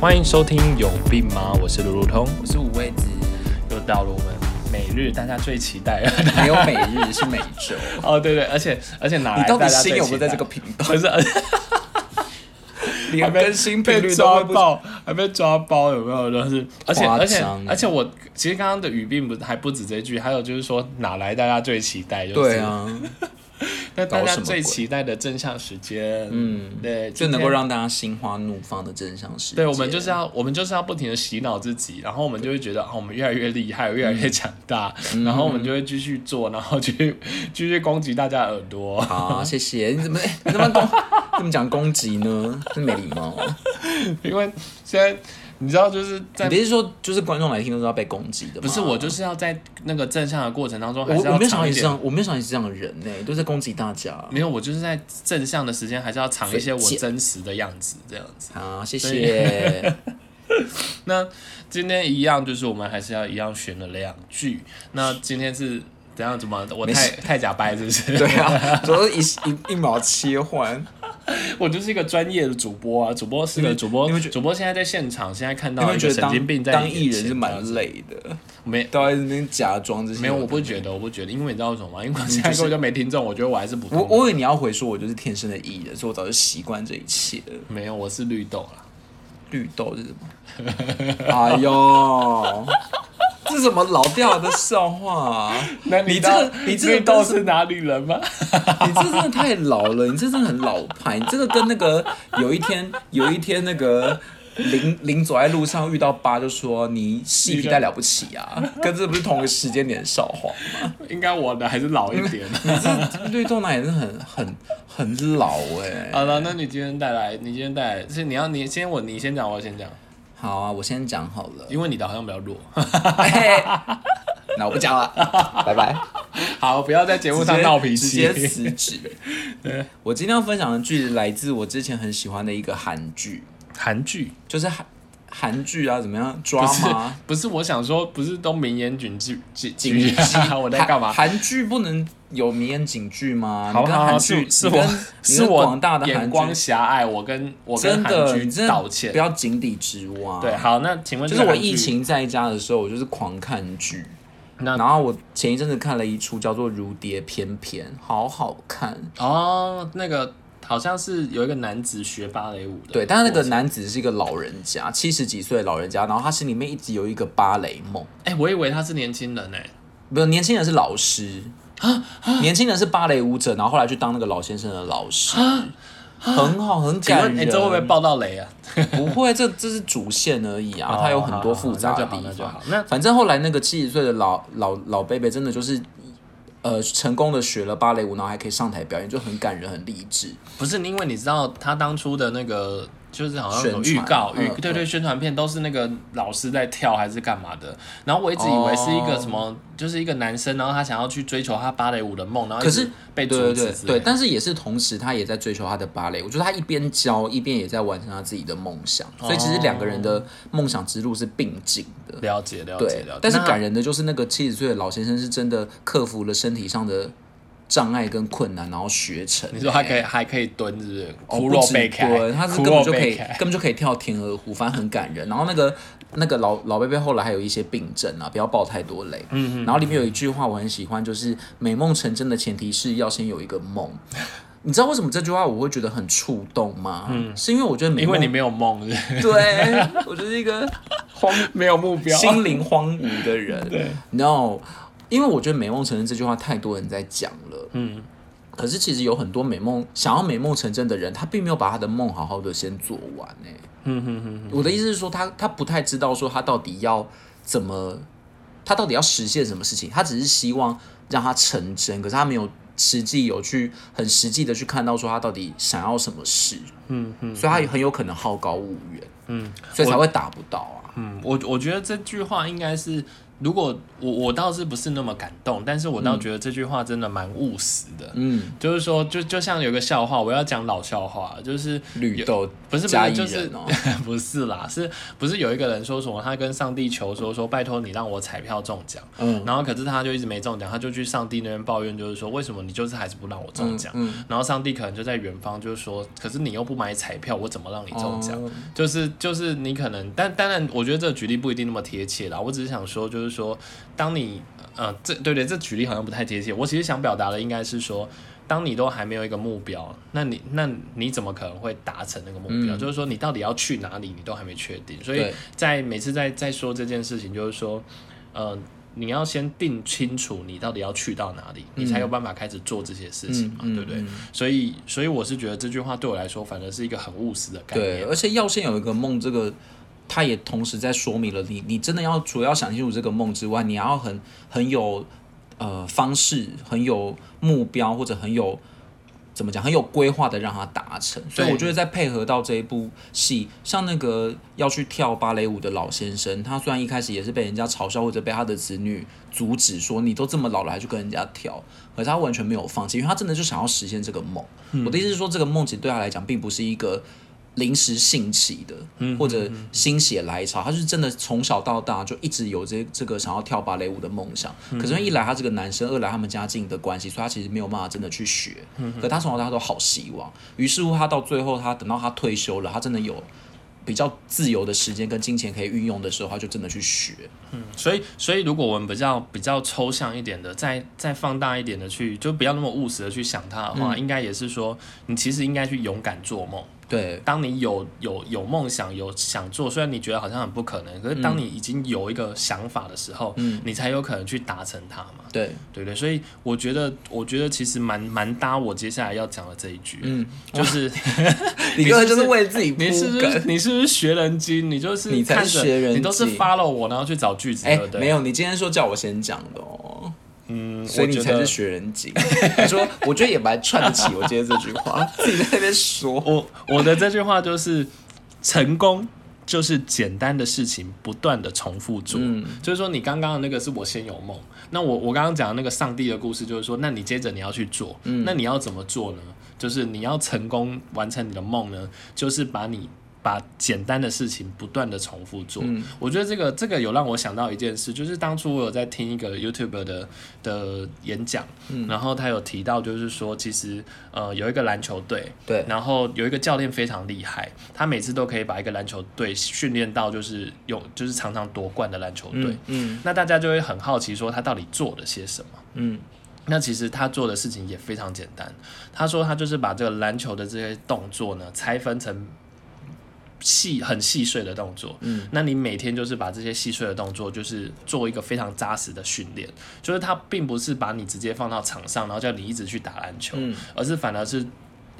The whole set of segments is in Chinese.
欢迎收听有病吗？我是卢卢通，我是五味子，又到了我们每日大家最期待的 没有每日是每周。哦，对对，而且而且哪来你到底大家最心有没有在这个频道？不是，而 且连更新频率都抓会不爆，还被抓包，有没有？就是，而且夸而且张而且我其实刚刚的语病不还不止这句，还有就是说哪来大家最期待？就是、对，啊，那大家最期待的正向时间，嗯，对，就能够让大家心花怒放的正向时间。对，我们就是要，我们就是要不停的洗脑自己，然后我们就会觉得，哦，我们越来越厉害，越来越强大，嗯然后我们就会继续做，然后继续 继续攻击大家的耳朵。好，谢谢。你怎么你怎么攻？怎么讲攻击呢？真没礼貌。因为现在你知道，就是在你是说，就是观众来听都是要被攻击的吗？不是我就是要在那个正向的过程当中，我还是要我没有想到。你是这样，我没有想到你是这样的人呢，都在攻击大家。没有，我就是在正向的时间，还是要藏一些我真实的样子，这样子。好，谢谢。那今天一样，就是我们还是要一样选了两句。那今天是怎样？怎么我太太假掰是不是？对啊，主要是一一一秒切换。我就是一个专业的主播啊，主播是个主播主播现在在现场，现在看到一个神经病在当艺人是蛮累的，没都在那边假装这些。没有，我不觉得，我不觉得，因为你知道为什么吗？因为我现在根本就没听众，我觉得我还是不。我我以为你要回说，我就是天生的艺人，所以我早就习惯这一切了。没有，我是绿豆啦。绿豆是什么？哎呦，这是什么老掉的笑话、啊？那你这个你这个绿豆跟什是哪里人吗？你这真的太老了，你这真的很老派。你这个跟那个有一天有一天那个林林走在路上遇到八，就说你细皮带了不起啊，跟这不是同一个时间点的笑话吗？应该我的还是老一点。你这绿豆奶也是很很很老哎、好了，那你今天带来，你今天带来是你要你先我你先讲，我先讲，好啊，我先讲好了。因为你的好像比较弱。嘿那我不讲了，拜拜。好，不要在节目上闹脾气。直接辞职。我今天要分享的剧来自我之前很喜欢的一个韩剧，韩剧就是韩韩剧啊，怎么样抓不是吗？不是，我想说不是都名言警句警警句啊，我在干嘛？韩韩剧不能有名言警句吗？好好好，是是我是我广大的韩眼光剧，狭隘，我跟我跟真的，韩剧道歉不。要井底之蛙。对，，好，那请问就是我疫，情在家的时候，我就是狂看剧。那然后我前一阵子看了一出叫做《如蝶翩翩》，好好看。哦，那个好像是有一个男子学芭蕾舞的，对，但是那个，男子是一个老人家，七十几岁的老人家，然后他心里面一直有一个芭蕾梦。哎，我以为他是年轻人哎，不是年轻人是老师，年轻人是芭蕾舞者，然后后来去当那个老先生的老师，很好，很感人。哎，这会不会爆到雷啊？不会，这这是主线而已啊，它有很多复杂那。那。反正后来那个七十岁的老老老贝贝真的就是。呃，成功的学了芭蕾舞，然后还可以上台表演，就很感人，很励志。不是因为你知道他当初的那个。就是好像有宣传预告预嗯对对宣传片都是那个老师在跳还是干嘛的，然后我一直以为是一个哦什么，就是一个男生，然后他想要去追求他芭蕾舞的梦，然后可是被阻对对但是也是同时，他也在追求他的芭蕾。我觉得他一边教，一边也在完成他自己的梦想，所以其实两个人的梦想之路是并进的。了解了解对了解，，但是感人的就是那个七十岁的老先生是真的克服了身体上的障碍跟困难，然后学成。你说他可以还可以蹲，是不是？哦，骷髅不止背开，蹲，他是根本就可以根本就可以跳天鹅湖，反正很感人。然后那个那个老老贝贝后来还有一些病症啊，不要爆太多雷。嗯嗯然后里面有一句话我很喜欢，就是美梦成真的前提是要先有一个梦。你知道为什么这句话我会觉得很触动吗？嗯，是因为我觉得因为你没有梦，对我就是一个 荒没有目标。心灵荒芜的人。对，no，因为我觉得美梦成真这句话太多人在讲了。嗯，可是其实有很多美梦想要美梦成真的人，他并没有把他的梦好好的先做完呢、嗯哼哼哼，我的意思是说他，他不太知道说他到底要怎么，他到底要实现什么事情，他只是希望让他成真，可是他没有实际有去很实际的去看到说他到底想要什么事，嗯嗯所以他也很有可能好高骛远，嗯。所以才会达不到啊。嗯，我我觉得这句话应该是如果我我倒是不是那么感动，但是我倒觉得这句话真的蛮务实的。嗯，就是说，就就像有个笑话，我要讲老笑话，就是绿豆不是不是就是哦，不是啦，是不是有一个人说什么？他跟上帝求说说，拜托你让我彩票中奖。嗯然后可是他就一直没中奖，他就去上帝那边抱怨，就是说为什么你就是还是不让我中奖？嗯然后上帝可能就在远方，就是说，可是你又不买彩票，我怎么让你中奖？哦就是就是你可能，但当然，我觉得这个举例不一定那么贴切啦。我只是想说，就是说，当你呃，这对对，这举例好像不太贴切。我其实想表达的应该是说，当你都还没有一个目标，那你那你怎么可能会达成那个目标？就是说，你到底要去哪里，你都还没确定。所以在每次在在说这件事情，就是说，呃。你要先定清楚你到底要去到哪里，你才有办法开始做这些事情嘛，对不对？嗯所以，所以我是觉得这句话对我来说，反而是一个很务实的概对，念。而且要先有一个梦，这个它也同时在说明了你，你真的要除了要想清楚这个梦之外，你还要很很有呃方式，很有目标，或者很有怎么讲，很有规划的让它达成。所以我觉得在配合到这一部戏，像那个要去跳芭蕾舞的老先生，他虽然一开始也是被人家嘲笑，或者被他的子女阻止说你都这么老了还去跟人家跳，可是他完全没有放弃，因为他真的就想要实现这个梦。我的意思是说，这个梦其实对他来讲并不是一个。临时兴起的，或者心血来潮，他是真的从小到大就一直有这这个想要跳芭蕾舞的梦想。可是一来他这个男生，二来他们家境的关系，所以他其实没有办法真的去学。可他从小到大都好希望，于是乎他到最后，他等到他退休了，他真的有比较自由的时间跟金钱可以运用的时候，他就真的去学。嗯所以，所以如果我们比较比较抽象一点的，再再放大一点的去，就不要那么务实的去想他的话，应该也是说，你其实应该去勇敢做梦。对，当你有有有梦想、有想做，虽然你觉得好像很不可能，可是当你已经有一个想法的时候，你才有可能去达成它嘛，对，对不对？所以我觉得，我觉得其实蛮蛮搭我接下来要讲的这一句，嗯，就是 你根本就是为自己你是不是。你是不是学人精？你就是你才学人你都是精 follow 我，然后去找句子，哎？没有，你今天说叫我先讲的哦。嗯，所以你才是学人精。他说，我觉得也蛮串得起我今天这句话，自己在那边说。我我的这句话就是成功。就是简单的事情不断的重复做，嗯就是说你刚刚的那个是我先有梦，那我我刚刚讲的那个上帝的故事，就是说，那你接着你要去做，嗯那你要怎么做呢？就是你要成功完成你的梦呢，就是把你把简单的事情不断的重复做。嗯我觉得这个这个有让我想到一件事，就是当初我有在听一个 YouTube 的的演讲，嗯然后他有提到，就是说其实呃有一个篮球队，对，然后有一个教练非常厉害，他每次都可以把一个篮球队训练到就是有就是常常夺冠的篮球队。嗯嗯那大家就会很好奇说他到底做了些什么。嗯那其实他做的事情也非常简单。他说他就是把这个篮球的这些动作呢拆分成细很细碎的动作。嗯，那你每天就是把这些细碎的动作，就是做一个非常扎实的训练。就是它并不是把你直接放到场上，然后叫你一直去打篮球，嗯而是反而是。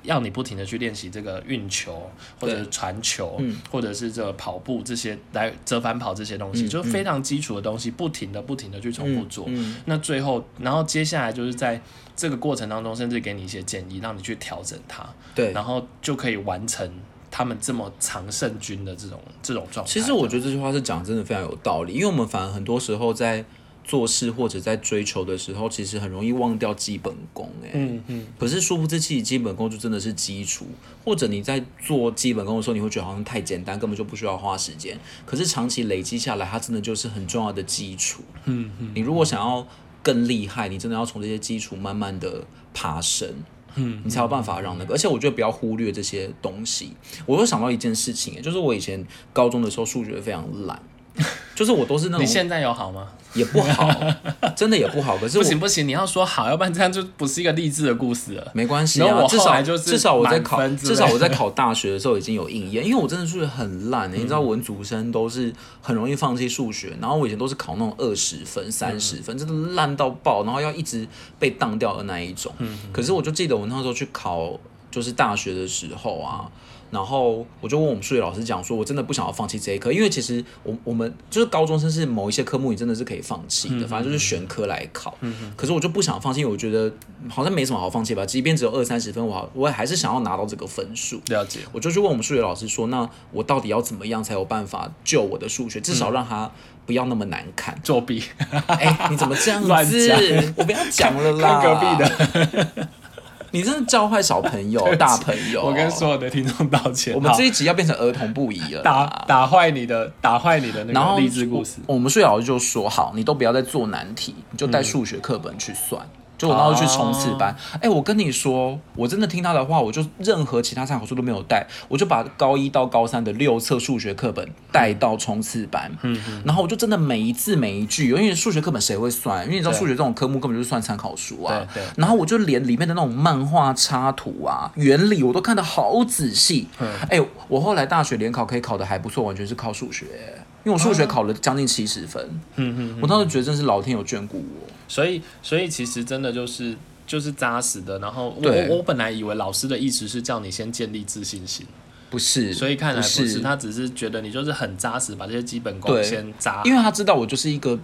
要你不停的去练习这个运球，或者是传球，嗯或者是这个跑步这些来折返跑这些东西，嗯就是非常基础的东西，不停的不停的去重复做。嗯那最后，然后接下来就是在这个过程当中，甚至给你一些建议，让你去调整它，对。然后就可以完成他们这么常胜军的这种这种状态。其实我觉得这句话是讲得真的非常有道理，因为我们反而很多时候在做事或者在追求的时候，其实很容易忘掉基本功、哎，嗯嗯，可是殊不知，其实基本功就真的是基础，或者你在做基本功的时候，你会觉得好像太简单，根本就不需要花时间。可是长期累积下来，它真的就是很重要的基础。嗯嗯，你如果想要更厉害，你真的要从这些基础慢慢的爬升。嗯，你才有办法让那个，而且我觉得不要忽略这些东西。我又想到一件事情，就是我以前高中的时候数学非常烂，就是我都是那种你现在有好吗？也不好，真的也不好。可是不行不行，你要说好，要不然这样就不是一个励志的故事了。没关系然后我，啊至少就是至少我在考，至少我在考大学的时候已经有应验，因为我真的数学很烂、欸，你知道文组生都是很容易放弃数学，然后我以前都是考那种二十分、三十分，真的烂到爆，然后要一直被当掉的那一种。可是我就记得我那时候去考。就是大学的时候啊，然后我就问我们数学老师讲说，我真的不想要放弃这一科，因为其实我我们就是高中生是某一些科目你真的是可以放弃的，反正就是选科来考。可是我就不想放弃，我觉得好像没什么好放弃吧，即便只有二三十分，我好我还是想要拿到这个分数。了解，我就去问我们数学老师说，那我到底要怎么样才有办法救我的数学，至少让他不要那么难看？作弊，哎、你怎么这样 乱子讲？我不要讲了啦！看隔壁的，你真的教坏小朋友、大朋友。我跟所有的听众道歉。我们这一集要变成儿童不宜了打。打坏你的，打坏你的那个励志故事。我我们数学老师就说好，你都不要再做难题，你就带数学课本去算。就我那时候去冲刺班，哎、我跟你说，我真的听他的话，我就任何其他参考书都没有带，我就把高一到高三的六册数学课本带到冲刺班，嗯然后我就真的每一字每一句，因为数学课本谁会算？因为你知道数学这种科目根本就是算参考书啊，然后我就连里面的那种漫画插图啊、原理我都看得好仔细。哎、我后来大学联考可以考得还不错，完全是靠数学、因为我数学考了将近七十分。嗯嗯，我当时觉得真是老天有眷顾我。所以，所以其实真的就是就是扎实的。然后我我我本来以为老师的意思是叫你先建立自信心，不是，所以看来不是是，他只是觉得你就是很扎实，把这些基本功先扎。因为他知道我就是一个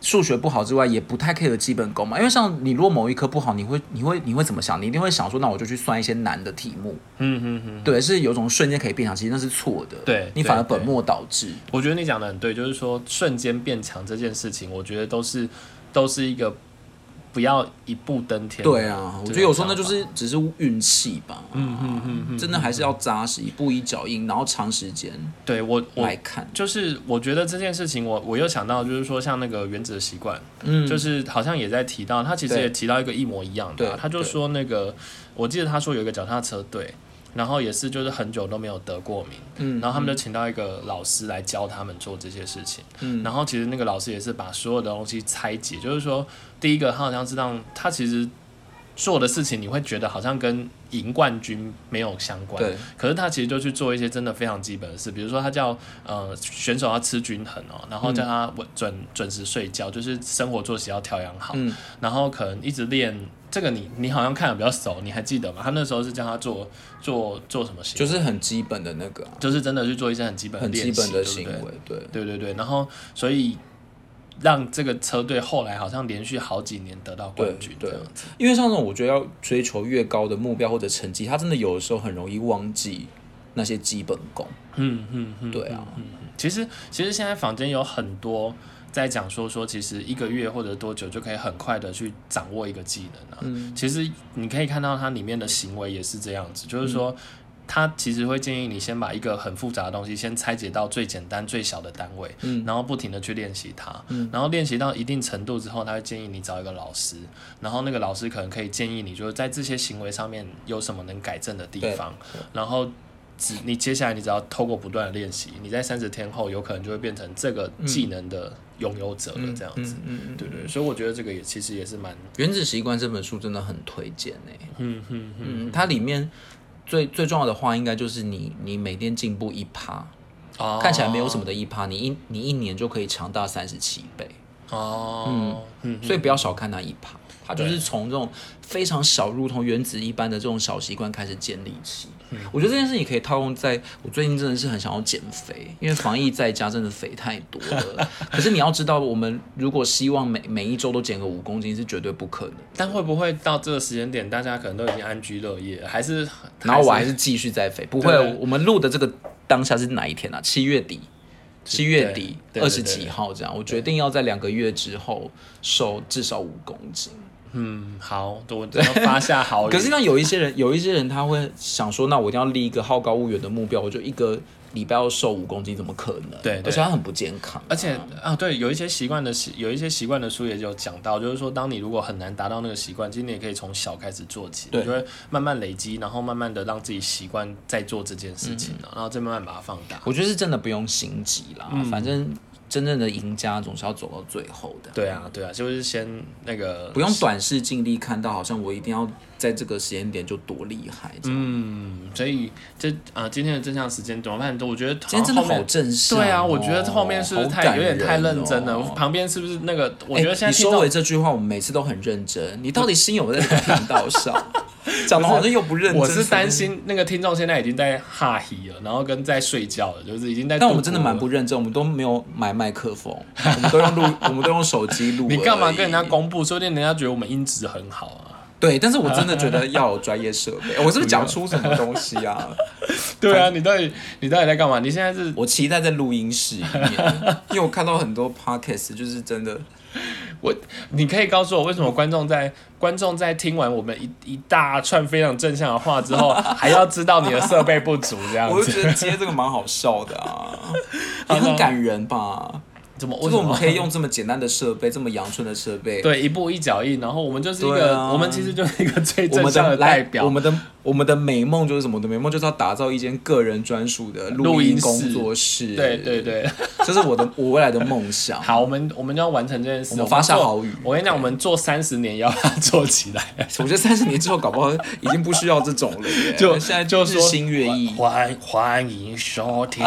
数学不好之外，也不太 care 基本功嘛。因为像你如果某一科不好，你会你会你会怎么想？你一定会想说，那我就去算一些难的题目。嗯嗯嗯，对，是有种瞬间可以变强，其实那是错的。对你反而本末倒置。我觉得你讲的很对，就是说瞬间变强这件事情，我觉得都是都是一个不要一步登天。对啊，我觉得有时候那就是只是运气吧。嗯嗯嗯真的还是要扎实，一步一脚印，然后长时间对我我来看。就是我觉得这件事情我，我又想到，就是说像那个原子的习惯，嗯，就是好像也在提到，他其实也提到一个一模一样的他就说那个，我记得他说有一个脚踏车队，然后也是就是很久都没有得过名，嗯然后他们就请到一个老师来教他们做这些事情，嗯。然后其实那个老师也是把所有的东西拆解，就是说第一个他好像是让他其实做的事情，你会觉得好像跟赢冠军没有相关，对，可是他其实就去做一些真的非常基本的事，比如说他叫呃选手要吃均衡哦，然后叫他稳准准时睡觉，就是生活作息要调养好，嗯。然后可能一直练这个你你好像看的比较熟，你还记得吗？他那时候是叫他做做做什么行为？就是很基本的那个啊、就是真的去做一些很基本的很，基本的行为，对。对对对，然后所以让这个车队后来好像连续好几年得到冠军，对这样子。因为像这种我觉得要追求越高的目标或者成绩，他真的有的时候很容易忘记那些基本功。嗯嗯嗯，对啊嗯，其实其实现在坊间有很多在讲说说，其实一个月或者多久就可以很快的去掌握一个技能啊。嗯其实你可以看到它里面的行为也是这样子，就是说。他其实会建议你先把一个很复杂的东西先拆解到最简单、最小的单位，嗯然后不停的去练习它，然后练习到一定程度之后，他会建议你找一个老师，然后那个老师可能可以建议你，就是在这些行为上面有什么能改正的地方，然后只你接下来你只要透过不断的练习，你在三十天后有可能就会变成这个技能的拥有者了，这样子。嗯嗯，对对，所以我觉得这个也其实也是蛮，《原子习惯》这本书真的很推荐诶、嗯嗯嗯，嗯，它里面最最重要的话，应该就是你你每天进步一趴，哦。看起来没有什么的一趴，你一你一年就可以强大三十七倍，哦，嗯，所以不要小看那一趴。它就是从这种非常小，如同原子一般的这种小习惯开始建立起。我觉得这件事情可以套用在我最近真的是很想要减肥，因为防疫在家真的肥太多了。可是你要知道，我们如果希望每每一周都减个五公斤是绝对不可能。但会不会到这个时间点，大家可能都已经安居乐业了，还是？然后我还是继续在肥，不会。我们录的这个当下是哪一天啊？七月底，七月底二十几号这样。我决定要在两个月之后瘦至少五公斤。嗯，好，我要发下好语。可是像有一些人，有一些人他会想说，那我一定要立一个好高骛远的目标，我就一个礼拜要瘦五公斤，怎么可能？对对而且他很不健康啊、而且啊，对，有一些习惯的习，有一些习惯的书也有讲到，就是说，当你如果很难达到那个习惯，其实你也可以从小开始做起，对你就会慢慢累积，然后慢慢的让自己习惯在做这件事情、嗯然后再慢慢把它放大。我觉得是真的不用心急啦，嗯反正真正的赢家总是要走到最后的。对啊，对啊，就是先那个不用短视尽力看到，好像我一定要在这个时间点就多厉害。嗯，所以这啊、今天的正向时间怎么办？我觉得今天真的好正式、对啊，我觉得后面是不是太、有点太认真了？哦旁边是不是那个？我觉得哎现在你收尾这句话，我们每次都很认真。你到底心有没有在这个频道上？讲的好像又不认真。我是担，心那个听众现在已经在哈希了，然后跟在睡觉了，就是已经在。但我们真的蛮不。认真，我们都没有买麦克风，我们都用录，我们都用手机录。你干嘛跟人家？公布？说不定人家觉得我们音质很好啊。对，但是我真的觉得要有专业设备。我是不是 讲出什么东西啊？对啊，你到底你到底在干嘛？你现在是我期待在录音室里面，因为我看到很多 podcast 就是真的，我，你可以告诉我为什么观众在观众在听完我们一一大串非常正向的话之后，还要知道你的设备不足这样子我就子？觉得接这个蛮好笑的啊，也很感人吧？怎么？就是我们可以用用这么简单的设备，这么阳春的设备，对一步一脚印，然后我们就是一个，啊我们其实就是一个最正向的，代表。我们的我们的美梦就是什么？我的美梦就是要打造一间个人专属的录音工作室。对对，对，这是我的我未来的梦想。好，我们我们就要完成这件事。我们发下做豪语我跟你讲，我们做三十年也要把它做起来。我觉得三十年之后，搞不好已经不需要这种了耶。就现在日就说新月意。欢欢迎收听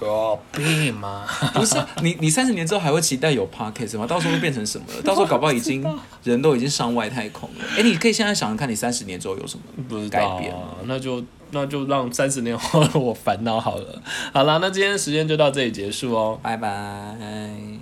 我病吗？不是你，你三十年之后还会期待有 podcast 吗？到时候会变成什么了？到时候搞不好已经人都已经上外太空了。哎，你可以现在想想看，你三十年之后有什么不是改变？吗啊，那就那就让三十年后的我烦恼好了。好了，那今天时间就到这里结束哦。拜拜。